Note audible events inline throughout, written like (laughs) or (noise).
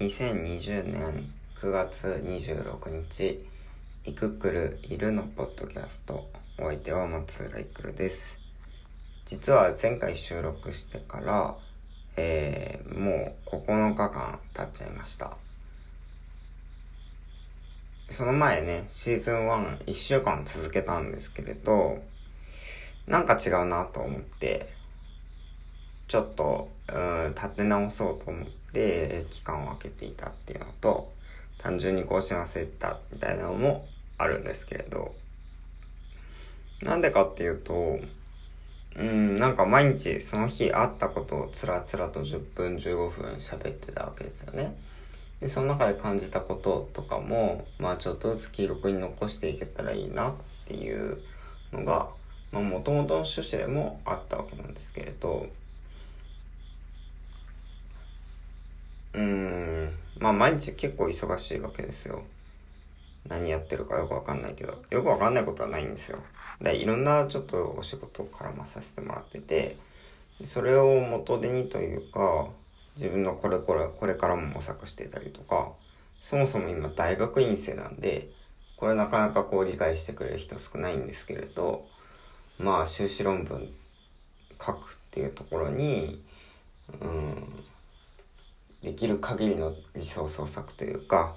2020年9月26日イククルいるのポッドキャストお相手は松浦イクルです。実は前回収録してからえー、もう9日間経っちゃいました。その前ねシーズン11週間続けたんですけれどなんか違うなと思ってちょっとうん立て直そうと思ってて期間を空けていたっていうのと単純に更新忘れたみたいなのもあるんですけれどなんでかっていうとうんなんか毎日その日あったことをつらつらと10分15分喋ってたわけですよね。でその中で感じたこととかもまあちょっとずつ記録に残していけたらいいなっていうのがもともとの趣旨でもあったわけなんですけれどうん。まあ毎日結構忙しいわけですよ。何やってるかよくわかんないけど。よくわかんないことはないんですよ。でいろんなちょっとお仕事を絡まさせてもらっててそれを元手にというか自分のこれこれこれからも模索してたりとかそもそも今大学院生なんでこれなかなかこう理解してくれる人少ないんですけれどまあ修士論文書くっていうところにうんできる限りのリソースを割くというか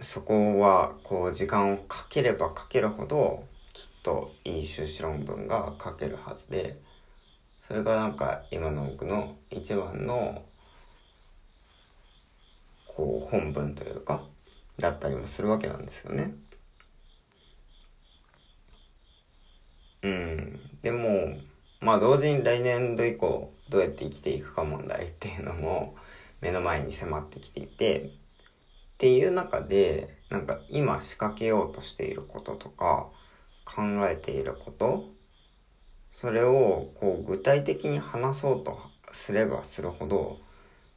そこはこう時間をかければかけるほどきっといい修士論文が書けるはずでそれがなんか今の僕の一番のこう本文というかだったりもするわけなんですよね。うん、でもまあ同時に来年度以降どうやって生きていくか問題っていうのも目の前に迫ってきていてっていう中でなんか今仕掛けようとしていることとか考えていることそれをこう具体的に話そうとすればするほど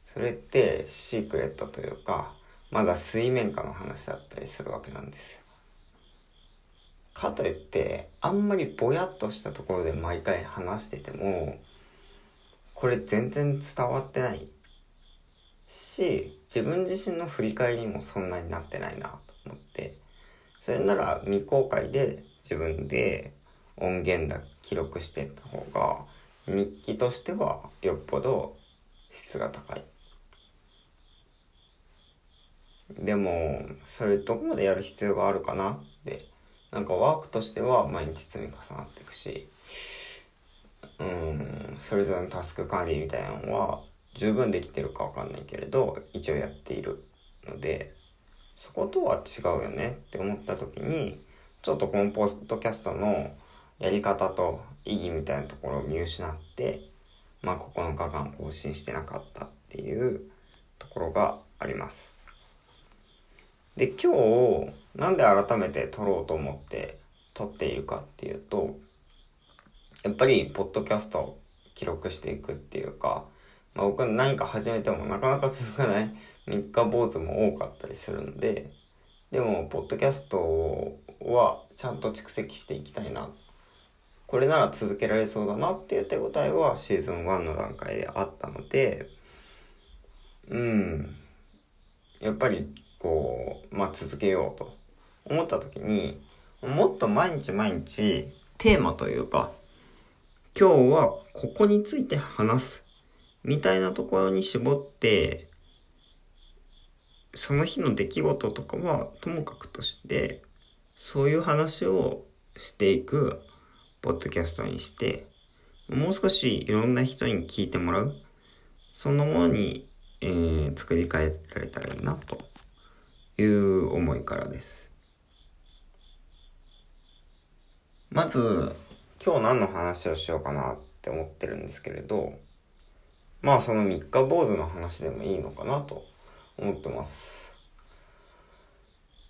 それってシークレットというかまだ水面下の話だったりするわけなんですよ。かといってあんまりぼやっとしたところで毎回話しててもこれ全然伝わってないし自分自身の振り返りもそんなになってないなと思って。それなら未公開で自分で音源だ記録してった方が日記としてはよっぽど質が高い。でもそれどこまでやる必要があるかなってなんかワークとしては毎日積み重なっていくしうんそれぞれのタスク管理みたいなのは十分できてるかわかんないけれど一応やっているのでそことは違うよねって思った時にちょっとこのポッドキャストのやり方と意義みたいなところを見失ってまあ9日間更新してなかったっていうところがあります。で今日なんで改めて撮ろうと思って撮っているかっていうとやっぱりポッドキャストを記録していくっていうかまあ、僕何か始めてもなかなか続かない (laughs) 三日坊主も多かったりするので、でも、ポッドキャストはちゃんと蓄積していきたいな。これなら続けられそうだなっていう手応えはシーズン1の段階であったので、うん。やっぱり、こう、まあ、続けようと思った時に、もっと毎日毎日テーマというか、今日はここについて話すみたいなところに絞ってその日の出来事とかはともかくとしてそういう話をしていくポッドキャストにしてもう少しいろんな人に聞いてもらう。そんなものに、えー、作り変えられたらいいなという思いからです。まず今日何の話をしようかなって思ってるんですけれどまあその三日坊主の話でもいいのかなと思ってます。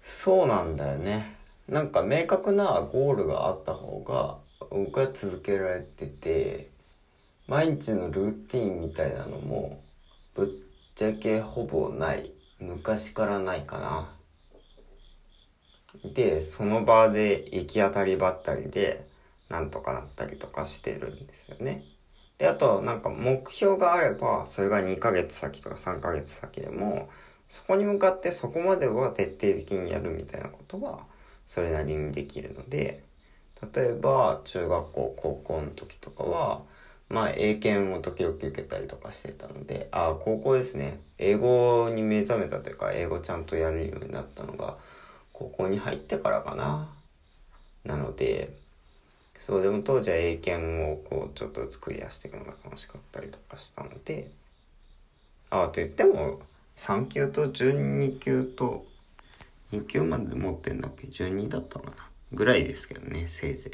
そうなんだよね。なんか明確なゴールがあった方が僕は続けられてて、毎日のルーティンみたいなのもぶっちゃけほぼない。昔からないかな。で、その場で行き当たりばったりでなんとかなったりとかしてるんですよね。で、あと、なんか目標があれば、それが2ヶ月先とか3ヶ月先でも、そこに向かってそこまでは徹底的にやるみたいなことは、それなりにできるので、例えば、中学校、高校の時とかは、まあ、英検を時々受けたりとかしてたので、ああ、高校ですね。英語に目覚めたというか、英語ちゃんとやるようになったのが、高校に入ってからかな。なので、そう、でも当時は英検をこう、ちょっと作り出していくのが楽しかったりとかしたので、ああ、と言っても、3級と12級と、2級まで持ってんだっけ ?12 だったかな？ぐらいですけどね、せいぜ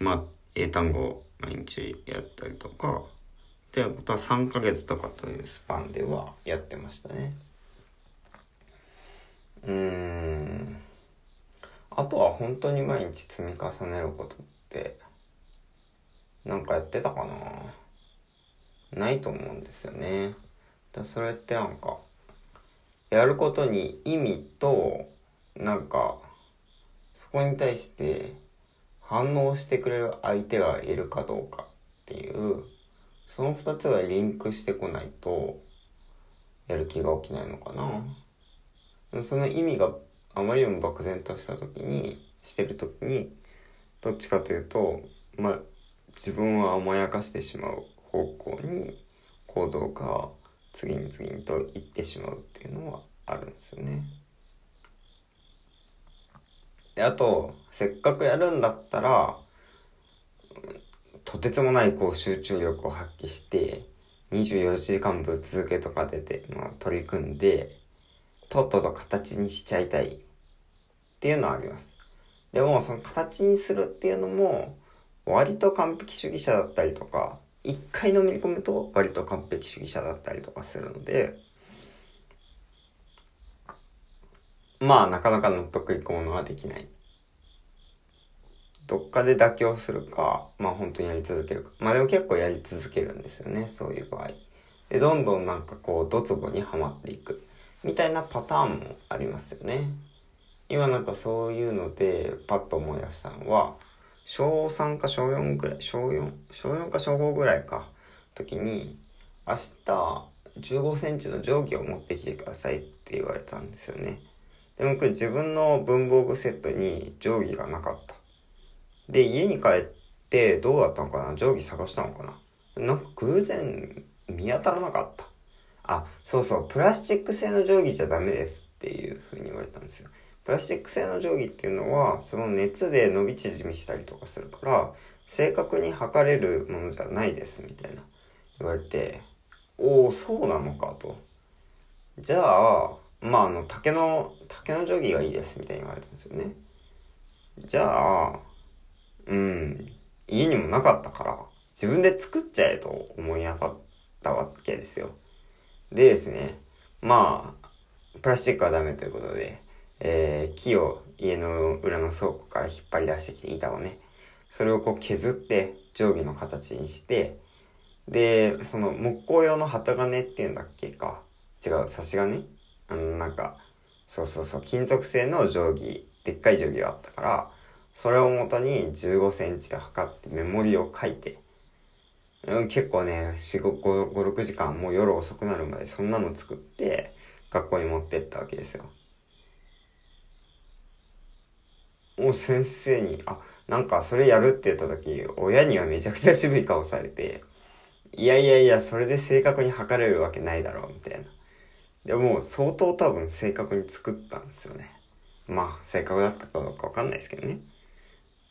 い。まあ、英単語毎日やったりとか、っていうことは3ヶ月とかというスパンではやってましたね。うーん。あとは本当に毎日積み重ねることってなんかやってたかなないと思うんですよね。だそれってなんかやることに意味となんかそこに対して反応してくれる相手がいるかどうかっていうその2つがリンクしてこないとやる気が起きないのかな。でもその意味があまりにも漠然とした時にしてる時にどっちかというとまあ自分を甘やかしてしまう方向に行動が次に次にと行ってしまうっていうのはあるんですよね。であとせっかくやるんだったらとてつもないこう集中力を発揮して24時間ぶっ続けとか出て、まあ、取り組んでとっとと形にしちゃいたいっていうのはあります。でもその形にするっていうのも割と完璧主義者だったりとか一回のめり込むと割と完璧主義者だったりとかするのでまあなかなか納得いくものはできない。どっかで妥協するか、まあ本当にやり続けるか。まあでも結構やり続けるんですよね、そういう場合。で、どんどんなんかこう、ドツボにはまっていく。みたいなパターンもありますよね。今なんかそういうので、パッと思い出したのは、小3か小4ぐらい、小4、小4か小5ぐらいか、時に、明日15センチの定規を持ってきてくださいって言われたんですよね。でも僕自分の文房具セットに定規がなかった。で、家に帰ってどうだったのかな？定規探したのかな？なんか偶然見当たらなかった。あ、そうそう、プラスチック製の定規じゃダメですっていう風に言われたんですよ。プラスチック製の定規っていうのは、その熱で伸び縮みしたりとかするから、正確に測れるものじゃないですみたいな言われて、おお、そうなのかと。じゃあ、まあ、あの、竹の、竹の定規がいいですみたいに言われたんですよね。じゃあ、うん、家にもなかったから、自分で作っちゃえと思い当たったわけですよ。でですね、まあ、プラスチックはダメということで、えー、木を家の裏の倉庫から引っ張り出してきて板をね、それをこう削って定規の形にして、で、その木工用の旗金っていうんだっけか。違う、差し金？あの、なんか、そうそうそう、金属製の定規、でっかい定規があったから、それをもとに15センチ測ってメモリを書いて、うん、結構ね、4、5、5、6時間、もう夜遅くなるまでそんなの作って、学校に持ってったわけですよ。もう先生に、あ、なんかそれやるって言った時、親にはめちゃくちゃ渋い顔されて、いやいやいや、それで正確に測れるわけないだろう、みたいな。でも、相当多分正確に作ったんですよね。まあ、正確だったかどうかわかんないですけどね。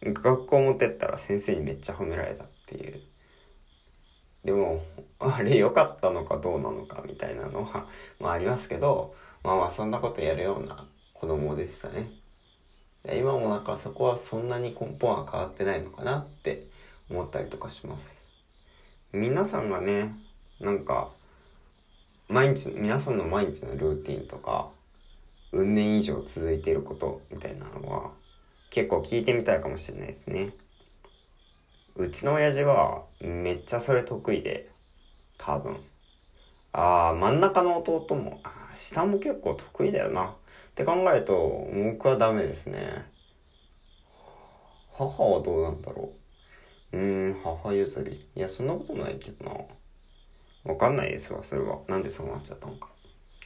学校持ってったら先生にめっちゃ褒められたっていう。でも、あれ良かったのかどうなのかみたいなのは、まあありますけど、まあまあそんなことやるような子供でしたね。今もなんかそこはそんなに根本は変わってないのかなって思ったりとかします。皆さんがね、なんか、毎日、皆さんの毎日のルーティンとか、運年以上続いていることみたいなのは、結構聞いてみたいかもしれないですね。うちの親父はめっちゃそれ得意で、多分。ああ、真ん中の弟も、下も結構得意だよな。って考えると、僕はダメですね。母はどうなんだろう。うーん母譲り。いやそんなこともないけどな。わかんないですわそれは。なんでそうなっちゃったのか。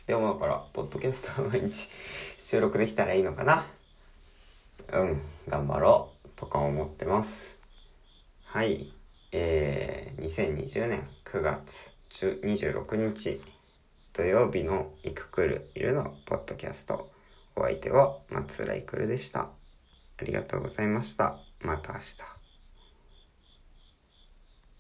でもだからポッドキャストは毎日 (laughs) 収録できたらいいのかな。うん頑張ろう。とか思ってます。はい。えー、2020年9月26日土曜日の「イクくるいる」のポッドキャスト。お相手は松浦いくるでした。ありがとうございました。また明日。